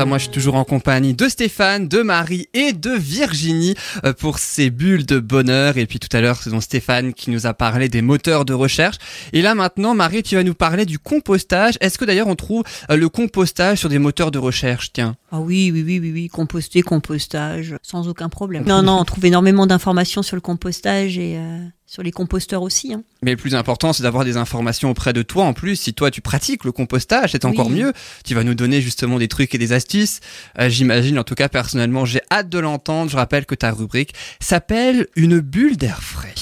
moi, je suis toujours en compagnie de Stéphane, de Marie et de Virginie euh, pour ces bulles de bonheur. Et puis tout à l'heure, c'est donc Stéphane qui nous a parlé des moteurs de recherche. Et là maintenant, Marie, tu vas nous parler du compostage. Est-ce que d'ailleurs on trouve euh, le compostage sur des moteurs de recherche Tiens? Ah oui, oui, oui, oui, oui, composter, compostage, sans aucun problème. Non, non, on trouve énormément d'informations sur le compostage et euh, sur les composteurs aussi. Hein. Mais le plus important, c'est d'avoir des informations auprès de toi en plus. Si toi, tu pratiques le compostage, c'est encore Oui. mieux. Tu vas nous donner justement des trucs et des astuces. Euh, J'imagine, en tout cas, personnellement, j'ai hâte de l'entendre. Je rappelle que ta rubrique s'appelle Une bulle d'air frais.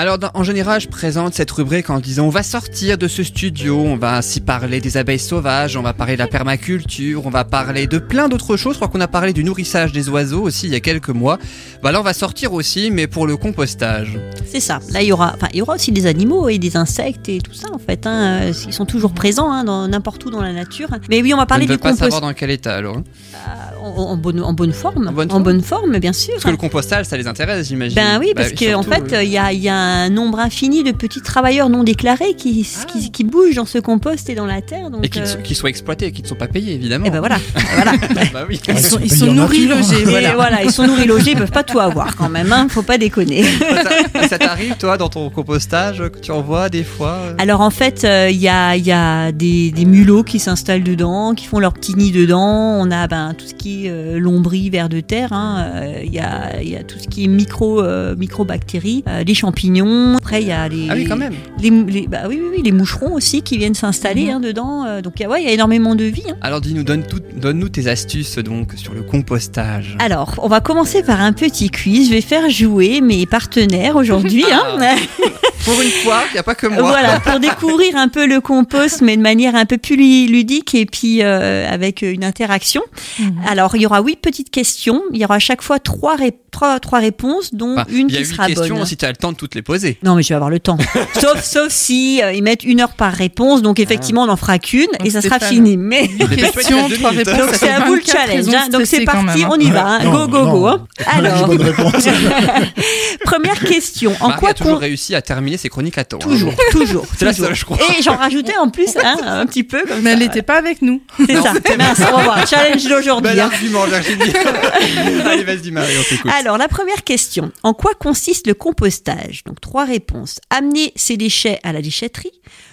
Alors, dans- en général, je présente cette rubrique en disant on va sortir de ce studio, on va ainsi parler des abeilles sauvages, on va parler de la permaculture, on va parler de plein d'autres choses. Je crois qu'on a parlé du nourrissage des oiseaux aussi il y a quelques mois. Bah là, on va sortir aussi, mais pour le compostage. C'est ça. Là, il y aura, enfin, il y aura aussi des animaux et des insectes et tout ça en fait. Hein. Ils sont toujours présents hein, dans n'importe où dans la nature. Mais oui, on va parler je ne du pas savoir dans quel état alors. hein. en, en bonne, en bonne forme. En bonne forme forme, bien sûr. Parce que le compostage, ça les intéresse, j'imagine. Ben oui, Bah parce qu'en surtout, fait, oui. il y, a, il y a un nombre infini de petits travailleurs non déclarés qui, qui, qui bougent dans ce compost et dans la terre. Donc, Et qu'ils euh, so- qu'ils soient exploités, qu'ils ne sont pas payés, évidemment. et ben voilà. Et voilà. bah oui. Ils sont, ils sont en nourris, logés, voilà. voilà, ils sont nourris logés, ils peuvent pas tout avoir quand même, hein, faut pas déconner. ça ça t'arrive, toi, dans ton compostage, que tu envoies des fois euh Alors en fait, euh, il y a, il y a des, des mulots qui s'installent dedans, qui font leur petit nid dedans. On a ben, tout ce qui est euh, lombris, vers de terre. hein. Euh, Il y, a, il y a tout ce qui est micro, euh, microbactéries, les champignons. Après, il y a les, Ah oui, quand même. les, les- bah oui, oui, oui, les moucherons aussi qui viennent s'installer hein, dedans. Donc il y a- ouais, il y a énormément de vie. hein. Alors dis-nous, donne donne-nous tes astuces donc sur le compostage. Alors, on va commencer par un petit quiz. Je vais faire jouer mes partenaires aujourd'hui. hein. Pour une fois, il n'y a pas que moi. Voilà, pour découvrir un peu le compost, mais de manière un peu plus lu- ludique et puis euh, avec une interaction. Alors, il y aura huit petites questions. Il y aura à chaque fois trois, ré- trois, trois réponses, dont Enfin, une il y a qui huit sera questions bonne. si tu as le temps de toutes les poser. Non, mais je vais avoir le temps. sauf, sauf si euh, ils mettent une heure par réponse. Donc, effectivement, on n'en fera qu'une et ça sera fini. Mais Question, trois réponses. donc, ça c'est à vous le 24 challenge. hein. Donc, c'est parti, hein. on y va. hein. Non, Go, go, non. go. hein. Alors, bonne première question. En quoi a toujours con- réussi à terminer ses chroniques à temps. hein. Toujours, toujours. C'est la toujours. seule, je crois. Et j'en rajoutais en plus hein, un petit peu comme Mais ça, elle n'était pas avec nous. C'est ça. Mince, on va voir. Challenge d'aujourd'hui. Bel hein. argument, Virginie. Allez, vas-y, Marie, on t'écoute. Alors, la première question. En quoi consiste le compostage? Donc, trois réponses. Amener ses déchets à la déchetterie,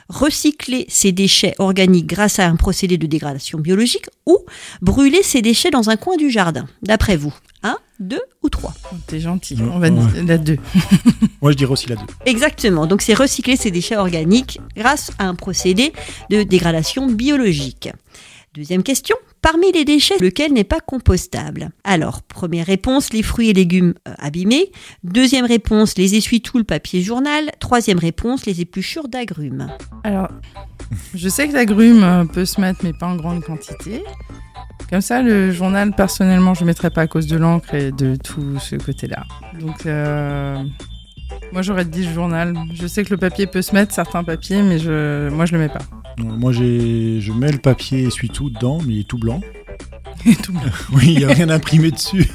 recycler ses déchets organiques grâce à un procédé de dégradation biologique ou brûler ses déchets dans un coin du jardin. D'après vous? Deux ou trois T'es gentil. On va ouais. dire la 2. Moi, je dirais aussi la 2. Exactement. Donc, c'est recycler ses déchets organiques grâce à un procédé de dégradation biologique. Deuxième question. Parmi les déchets, lequel n'est pas compostable? Alors, première réponse, les fruits et légumes euh, abîmés. Deuxième réponse, les essuie-tout, le papier journal. Troisième réponse, les épluchures d'agrumes. Alors, je sais que l'agrume euh, peut se mettre, mais pas en grande quantité. Comme ça, le journal, personnellement, je ne mettrais pas à cause de l'encre et de tout ce côté-là. Donc, euh, moi, j'aurais dit journal. Je sais que le papier peut se mettre, certains papiers, mais je, moi, je le mets pas. Moi, j'ai, je mets le papier essuie-tout dedans, mais il est tout blanc. Tout blanc. Oui, il n'y a rien imprimé dessus.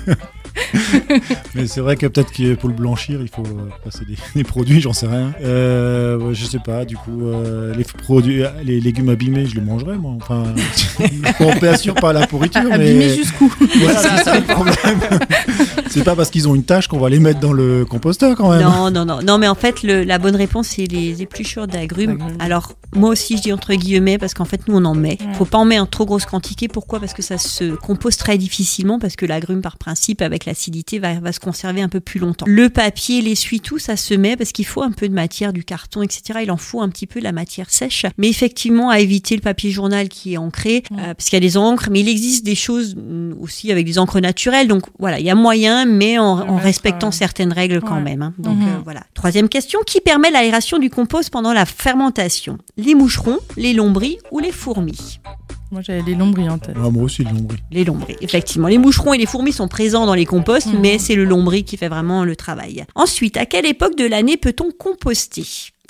mais c'est vrai que peut-être que pour le blanchir, il faut euh, passer des, des produits, j'en sais rien. Euh, ouais, je sais pas, du coup, euh, les produits, les légumes abîmés, je les mangerai, moi. Enfin, on peut assurer pas la pourriture, mais Abîmé jusqu'où? voilà, c'est ça le problème. C'est pas parce qu'ils ont une tâche qu'on va les mettre dans le composteur quand même. Non, non, non. Non, mais en fait, le- la bonne réponse, c'est les épluchures d'agrumes. Alors, moi aussi, je dis entre guillemets, parce qu'en fait, nous, on en met. Ouais. Faut pas en mettre en trop grosse quantité. Pourquoi? Parce que ça se compose très difficilement, parce que l'agrume, par principe, avec l'acidité, va, va se conserver un peu plus longtemps. Le papier, l'essuie-tout, ça se met parce qu'il faut un peu de matière, du carton, etc. Il en faut un petit peu de la matière sèche. Mais effectivement, à éviter le papier journal qui est ancré, euh, parce qu'il y a des encres, mais il existe des choses mm, aussi avec des encres naturelles. Donc voilà, il y a moyen, mais en, respectant euh, certaines règles quand ouais. même. hein. Donc Mhm. euh, voilà. Troisième question, qui permet l'aération du compost pendant la fermentation? Les moucherons, les lombris ou les fourmis? Moi, j'avais les lombris en tête. Ah, moi aussi, le nombril. Les lombris, effectivement. Les moucherons et les fourmis sont présents dans les composts, Mhm. mais c'est le lombri qui fait vraiment le travail. Ensuite, à quelle époque de l'année peut-on composter?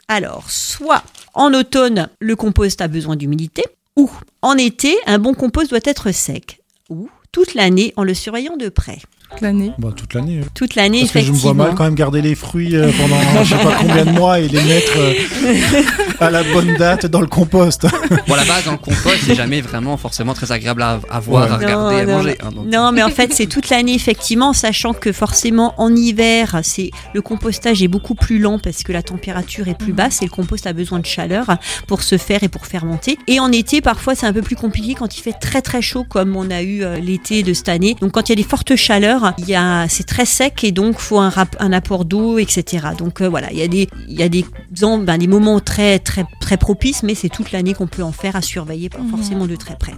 Alors, soit en automne, le compost a besoin d'humidité, ou en été, un bon compost doit être sec, ou toute l'année en le surveillant de près. toute l'année? Bah, toute l'année. Toute l'année, Parce que je me vois mal quand même garder les fruits euh, pendant je sais pas combien de mois et les mettre euh, à la bonne date dans le compost. Bon, la base dans le compost, c'est jamais vraiment forcément très agréable à, à voir, Ouais. à regarder, Non, à non. manger. hein, donc. Non, mais en fait, c'est toute l'année, effectivement, sachant que forcément, en hiver, c'est le compostage est beaucoup plus lent parce que la température est plus basse et le compost a besoin de chaleur pour se faire et pour fermenter. Et en été, parfois, c'est un peu plus compliqué quand il fait très très chaud, comme on a eu euh, l'été de cette année. Donc, quand il y a des fortes chaleurs, il y a, c'est très sec et donc faut un, rap- un apport d'eau, etc. Donc euh, voilà, il y a des, il y a des, en- ben, des moments très très très propices, mais c'est toute l'année qu'on peut en faire à surveiller, pas Mhm. forcément de très près.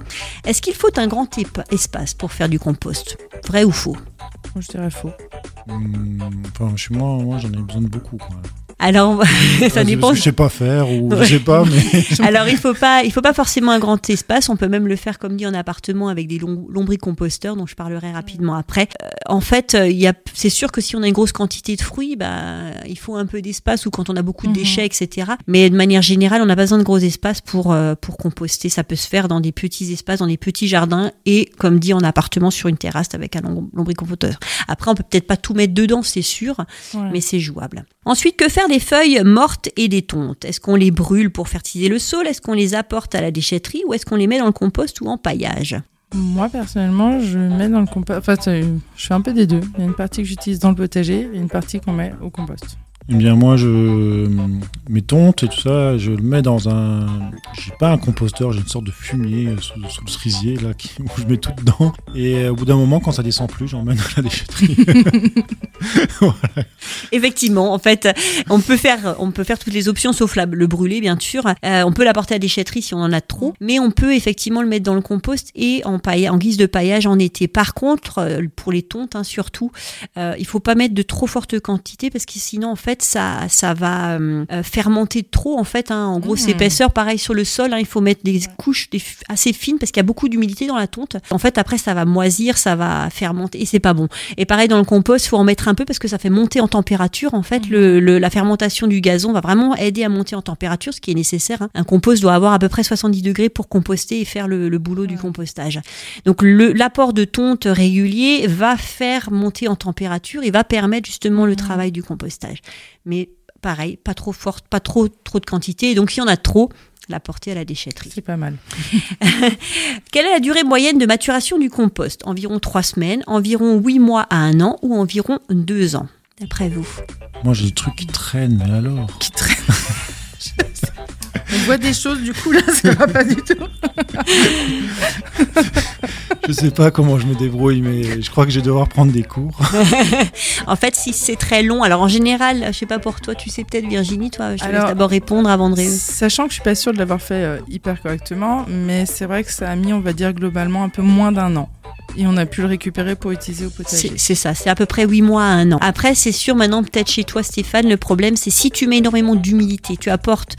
Est-ce qu'il faut un grand espace pour faire du compost? Vrai ou faux? Je dirais faux. Enfin, chez moi, moi j'en ai besoin de beaucoup. Quoi. Alors, ça dépend. que je sais pas faire ou Ouais. je sais pas, mais Alors, il faut pas, il faut pas forcément un grand espace. On peut même le faire, comme dit, en appartement avec des lom- lombricomposteurs, dont je parlerai rapidement après. Euh, en fait, euh, il y a, c'est sûr que si on a une grosse quantité de fruits, bah, il faut un peu d'espace ou quand on a beaucoup de Mhm. déchets, etc. Mais de manière générale, on n'a pas besoin de gros espaces pour euh, pour composter. Ça peut se faire dans des petits espaces, dans des petits jardins et, comme dit, en appartement sur une terrasse avec un lom- lombricomposteur. Après, on peut peut-être pas tout mettre dedans, c'est sûr, Ouais. mais c'est jouable. Ensuite, que faire des feuilles mortes et des tontes Est-ce qu'on les brûle pour fertiliser le sol Est-ce qu'on les apporte à la déchetterie ou est-ce qu'on les met dans le compost ou en paillage? Moi, personnellement, je mets dans le compost. Je fais un peu des deux. Il y a une partie que j'utilise dans le potager et une partie qu'on met au compost. Eh bien moi je mes tontes et tout ça, je le mets dans un j'ai pas un composteur, j'ai une sorte de fumier sous, sous le cerisier là qui, où je mets tout dedans et euh, au bout d'un moment quand ça descend plus, j'emmène à la déchetterie. Effectivement, en fait, on peut faire, on peut faire toutes les options sauf la- le brûler, bien sûr. Euh, on peut l'apporter à la déchetterie si on en a trop, mais on peut effectivement le mettre dans le compost et en, paille, en guise de paillage en été. Par contre, euh, pour les tontes, hein, surtout, euh, il faut pas mettre de trop fortes quantités parce que sinon, en fait, ça, ça va euh, euh, fermenter trop. En fait, hein. en grosse Mhm. épaisseur, pareil sur le sol, hein, il faut mettre des couches des assez fines parce qu'il y a beaucoup d'humidité dans la tonte. En fait, après, ça va moisir, ça va fermenter et c'est pas bon. Et pareil dans le compost, faut en mettre un peu parce que ça fait monter en température. En fait, le, le- la fermentation du gazon va vraiment aider à monter en température, ce qui est nécessaire. hein. Un compost doit avoir à peu près 70 degrés pour composter et faire le, le boulot du compostage. Donc l'apport de tonte régulier va faire monter en température et va permettre justement le travail du compostage. Mais pareil, pas trop forte, pas trop trop de quantité. Et donc si on a trop, la porter à la déchetterie. C'est pas mal. Quelle est la durée moyenne de maturation du compost? Environ 3 semaines, environ 8 mois à 1 an ou environ 2 ans D'après vous? Moi j'ai des trucs qui traînent mais alors? Qui traîne. On voit des choses, du coup, là, ça va pas du tout. Je sais pas comment je me débrouille mais je crois que je vais devoir prendre des cours. En fait, si c'est très long, alors en général, je sais pas pour toi, tu sais peut-être Virginie, toi, je te laisse Alors, d'abord répondre avant de Sachant que je suis pas sûre de l'avoir fait euh, hyper correctement, mais c'est vrai que ça a mis, on va dire, globalement un peu moins d'un an. Et on a pu le récupérer pour utiliser au potager. C'est ça, c'est à peu près 8 mois à 1 an. Après, c'est sûr, maintenant, peut-être chez toi, Stéphane, le problème, c'est si tu mets énormément d'humidité, tu apportes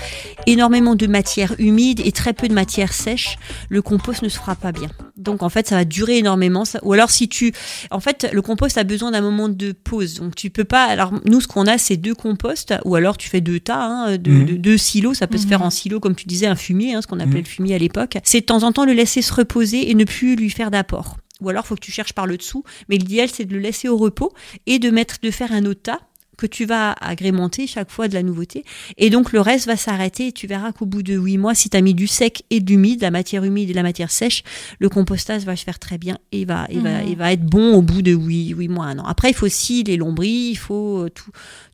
énormément de matière humide et très peu de matière sèche, le compost ne se fera pas bien. Donc, en fait, ça va durer énormément. ça- Ou alors, si tu. En fait, le compost a besoin d'un moment de pause. Donc, tu peux pas. Alors, nous, ce qu'on a, c'est deux composts, ou alors tu fais deux tas, hein, deux, Mhm. deux- deux silos. Ça peut se Mhm. faire en silo, comme tu disais, un fumier, hein, ce qu'on appelait Mhm. le fumier à l'époque. C'est de temps en temps le laisser se reposer et ne plus lui faire d'apport. Ou alors, faut que tu cherches par le dessous. Mais l'idéal, c'est de le laisser au repos et de mettre, de faire un autre tas que tu vas agrémenter chaque fois de la nouveauté. Et donc, le reste va s'arrêter et tu verras qu'au bout de huit mois, si tu as mis du sec et de l'humide, la matière humide et la matière sèche, le compostage va se faire très bien et va, va, il va être bon au bout de huit, huit mois, un an. Après, il faut aussi les lombris, il faut euh, tout,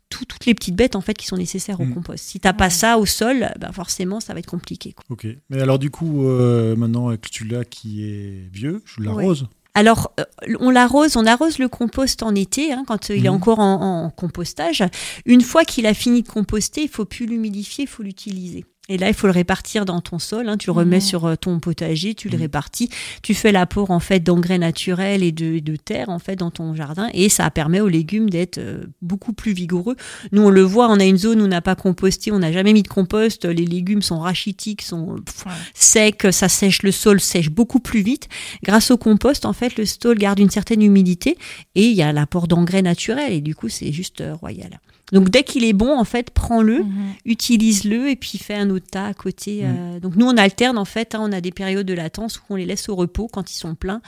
tout- toutes les petites bêtes en fait qui sont nécessaires au Mhm. compost. Si t'as pas ça au sol, ben forcément, ça va être compliqué. quoi. Ok. Mais alors du coup euh, maintenant avec celui-là qui est vieux, je l'arrose. Alors, euh, on l'arrose, on arrose le compost en été, hein, quand euh, il est Mhm. encore en, en compostage. Une fois qu'il a fini de composter, il faut plus l'humidifier, il faut l'utiliser. Et là, il faut le répartir dans ton sol. hein, tu le remets sur euh, ton potager, tu le Mhm. répartis. Tu fais l'apport en fait d'engrais naturels et de, de terre en fait dans ton jardin, et ça permet aux légumes d'être euh, beaucoup plus vigoureux. Nous, on le voit, on a une zone où on n'a pas composté, on n'a jamais mis de compost. Les légumes sont rachitiques, sont pff, Ouais. secs, ça sèche le sol, sèche beaucoup plus vite. Grâce au compost, en fait, le sol garde une certaine humidité et il y a l'apport d'engrais naturels et du coup, c'est juste euh, royal. Donc dès qu'il est bon, en fait, prends-le, Mhm. utilise-le et puis fais un autre tas à côté. euh. Donc nous, on alterne en fait, hein, on a des périodes de latence où on les laisse au repos quand ils sont pleins.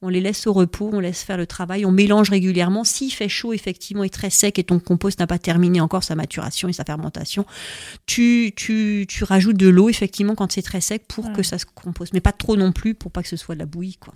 On les laisse au repos, on laisse faire le travail, on mélange régulièrement. S'il fait chaud, effectivement, et très sec et ton compost n'a pas terminé encore sa maturation et sa fermentation, tu, tu, tu rajoutes de l'eau, effectivement, quand c'est très sec pour que ça se compose. Mais pas trop non plus pour pas que ce soit de la bouillie, quoi.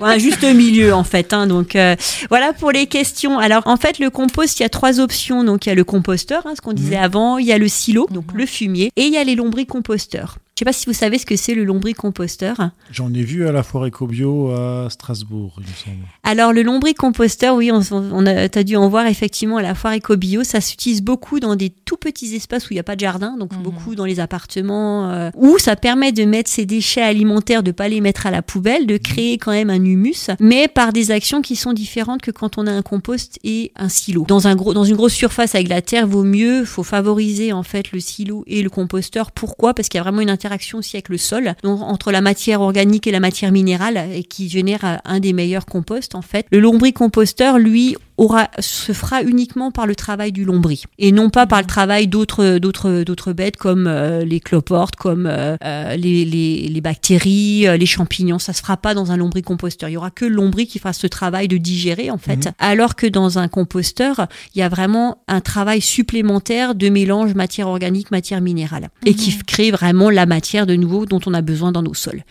un juste milieu, en fait. Hein. donc, euh, voilà pour les questions. Alors, en fait, le compost, il y a trois options. Donc, il y a le composteur, hein, ce qu'on disait avant, il y a le silo, donc le fumier, et il y a les lombricomposteurs. Je sais pas si vous savez ce que c'est le lombricomposteur. J'en ai vu à la foire éco-bio à Strasbourg, il me semble. Alors le lombricomposteur, oui, on, on a, as dû en voir effectivement à la foire éco-bio. Ça s'utilise beaucoup dans des tout petits espaces où il n'y a pas de jardin, donc Mhm. beaucoup dans les appartements, euh, où ça permet de mettre ces déchets alimentaires, de pas les mettre à la poubelle, de créer quand même un humus, mais par des actions qui sont différentes que quand on a un compost et un silo. Dans un gros, dans une grosse surface avec la terre, vaut mieux, faut favoriser en fait le silo et le composteur. Pourquoi? Parce qu'il y a vraiment une interaction aussi avec le sol, donc entre la matière organique et la matière minérale, et qui génère euh, un des meilleurs composts en fait. Le lombricomposteur, lui, aura, se fera uniquement par le travail du lombri et non pas par le travail d'autres d'autres d'autres bêtes comme euh, les cloportes, comme euh, les, les, les bactéries, les champignons. Ça se fera pas dans un lombricomposteur. Il y aura que le lombri qui fera ce travail de digérer en fait, alors que dans un composteur, il y a vraiment un travail supplémentaire de mélange matière organique matière minérale et qui crée vraiment la matière de nouveau dont on a besoin dans nos sols.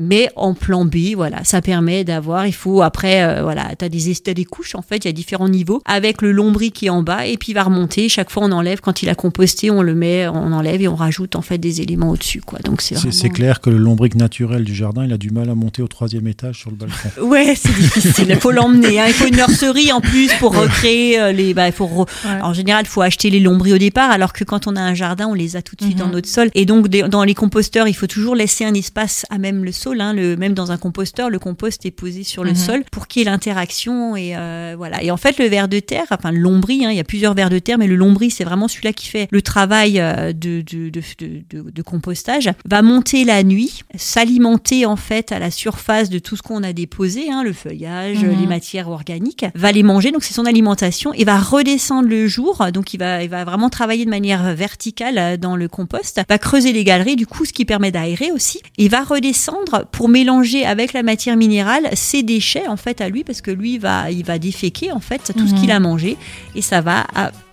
Mais en plan B, voilà, ça permet d'avoir, il faut après, euh, voilà, t'as des, t'as des couches en fait, il y a différents niveaux, avec le lombri qui est en bas, et puis il va remonter, chaque fois on enlève, quand il a composté, on le met, on enlève et on rajoute en fait des éléments au-dessus, quoi. Donc c'est vraiment- clair que le lombric naturel du jardin, il a du mal à monter au troisième étage sur le balcon. Ouais, c'est difficile. Il faut l'emmener. hein. Il faut une nurserie en plus pour recréer euh, les. Bah, il faut. re- Ouais. En général, il faut acheter les lombris au départ, alors que quand on a un jardin, on les a tout de suite Mhm. dans notre sol. Et donc, dans les composteurs, il faut toujours laisser un espace à même le sol. Hein. Le, même dans un composteur, le compost est posé sur le Mhm. sol pour qu'il y ait l'interaction et euh, voilà. Et en fait, le ver de terre, enfin le lombri, hein, il y a plusieurs vers de terre, mais le lombri, c'est vraiment celui-là qui fait le travail euh, de, de, de, de, de- de compostage. Va monter la nuit, s'alimenter en fait à la surface de tout ce qu'on a déposé, hein, le feuillage, Mhm. les matières organiques, va les manger, donc c'est son alimentation, et va redescendre le jour, donc il va, il va vraiment travailler de manière verticale euh, dans le compost, va creuser les galeries, du coup ce qui permet d'aérer aussi, et va redescendre pour mélanger avec la matière minérale ses déchets en fait à lui, parce que lui va, il va déféquer en fait tout ce Mhm. qu'il a mangé, et ça va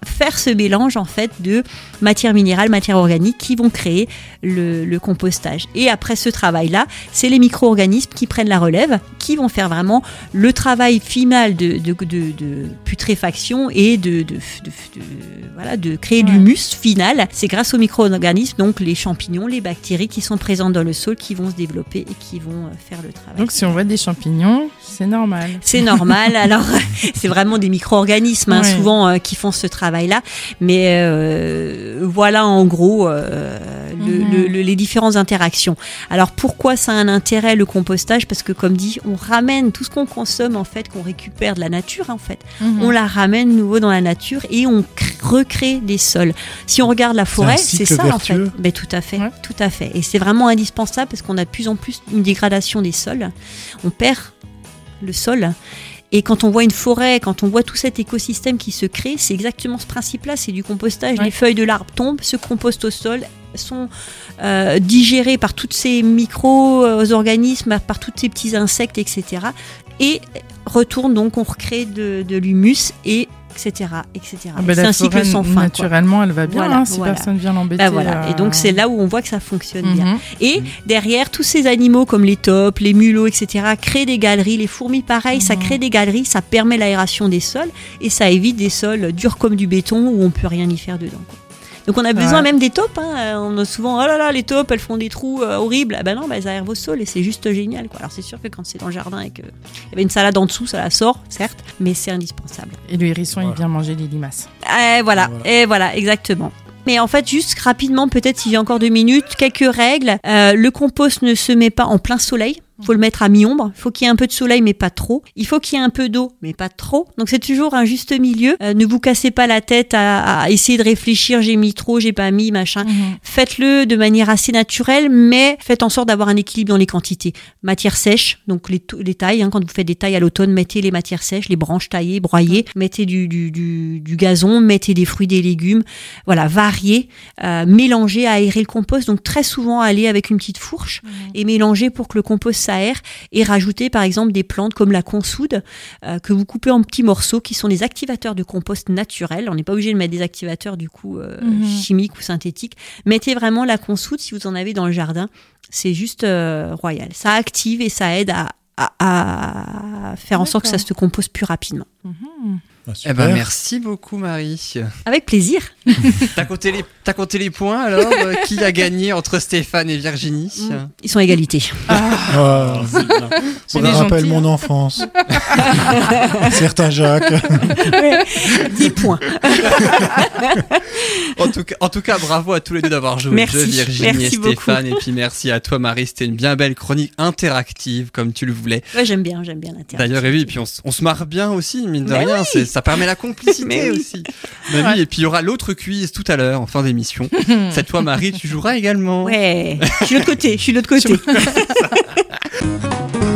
faire ce mélange en fait de matière minérale, matière organique qui vont créer le, le compostage. Et après ce travail-là, c'est les micro-organismes qui prennent la relève, qui vont faire vraiment le travail final de, de, de- de putréfaction et de, voilà, de créer Ouais. l'humus final. C'est grâce aux micro-organismes, donc les champignons, les bactéries qui sont présentes dans le sol, qui vont se développer et qui vont euh, faire le travail. Donc si on voit des champignons, c'est normal. C'est normal. Alors, c'est vraiment des micro-organismes, hein, Ouais. souvent, euh, qui font ce travail-là. Mais euh, voilà, en gros, euh, le- Mhm. le- le- les différentes interactions. Alors, pourquoi ça a un intérêt, le compostage? Parce que, comme dit, on ramène tout ce qu'on consomme, en fait, qu'on récupère de la nature, en fait. Mhm. On la ramène de nouveau dans la nature et on cr- recrée des sols. Si on regarde la forêt, c'est ça, en fait. vertueux. Ben, tout à fait, Ouais. tout à fait. Et c'est vraiment indispensable parce qu'on a de plus en plus une dégradation des sols. On perd le sol. Et quand on voit une forêt, quand on voit tout cet écosystème qui se crée, c'est exactement ce principe-là, c'est du compostage. Ouais. Les feuilles de l'arbre tombent, se compostent au sol, sont euh, digérées par tous ces micro-organismes, par tous ces petits insectes, etc. Et retournent donc, on recrée de, de l'humus et etc. etc. Ah bah, c'est un cycle sans fin. quoi. Naturellement, elle va bien Voilà, hein, si voilà. personne vient l'embêter. Bah voilà. Et donc euh, c'est là où on voit que ça fonctionne bien. mhm. Et derrière, tous ces animaux comme les topes, les mulots, etc., créent des galeries. Les fourmis, pareil, ça Mhm. crée des galeries, ça permet l'aération des sols et ça évite des sols durs comme du béton où on peut rien y faire dedans. quoi. Donc on a besoin Ouais. même des taupes. hein. On a souvent, oh là là, les taupes, elles font des trous euh, horribles. Ah ben non, bah, elles aèrent vos sols et c'est juste génial. Quoi. Alors c'est sûr que quand c'est dans le jardin et qu'il y avait une salade en dessous, ça la sort, certes, mais c'est indispensable. Et le hérisson, il vient manger les limaces. Eh, voilà, Voilà. et voilà, exactement. Mais en fait, juste rapidement, peut-être s'il y a encore deux minutes, quelques règles. Euh, le compost ne se met pas en plein soleil. Faut le mettre à mi-ombre. Il faut qu'il y ait un peu de soleil, mais pas trop. Il faut qu'il y ait un peu d'eau, mais pas trop. Donc c'est toujours un juste milieu. Euh, ne vous cassez pas la tête à, à essayer de réfléchir. J'ai mis trop, j'ai pas mis, machin. Faites-le de manière assez naturelle, mais faites en sorte d'avoir un équilibre dans les quantités. Matière sèche, donc les, tailles, hein, quand vous faites des tailles à l'automne, mettez les matières sèches, les branches taillées, broyées, mettez du, du, du, du gazon, mettez des fruits, des légumes, voilà, variez, euh, mélangez, aérez le compost, donc très souvent aller avec une petite fourche et mélanger pour que le compost et rajouter par exemple des plantes comme la consoude euh, que vous coupez en petits morceaux qui sont des activateurs de compost naturels. On n'est pas obligé de mettre des activateurs du coup euh, Mhm. chimiques ou synthétiques. Mettez vraiment la consoude si vous en avez dans le jardin. C'est juste euh, royal. Ça active et ça aide à, à- à faire en sorte que ça se compose plus rapidement. Mhm. Ah, Eh ben merci beaucoup Marie. Avec plaisir. T'as compté les compté les points alors euh, Qui a gagné entre Stéphane et Virginie Ils sont à égalité. Ah, ça des me rappelle gentils, mon hein. enfance. Certain Jacques. 10 points. En tout, cas, en tout cas, bravo à tous les deux d'avoir joué Merci. au jeu, Virginie Merci et beaucoup. Stéphane. Et puis merci à toi, Marie. C'était une bien belle chronique interactive, comme tu le voulais. Ouais, j'aime bien, j'aime bien l'intérêt. D'ailleurs, et oui, puis on, on se marre bien aussi, mine de Mais rien. Ça permet la complicité oui. aussi. Et puis il y aura l'autre quiz tout à l'heure, en fin d'émission. Cette fois, Marie, tu joueras également. Ouais, je suis de l'autre côté, je suis de l'autre côté.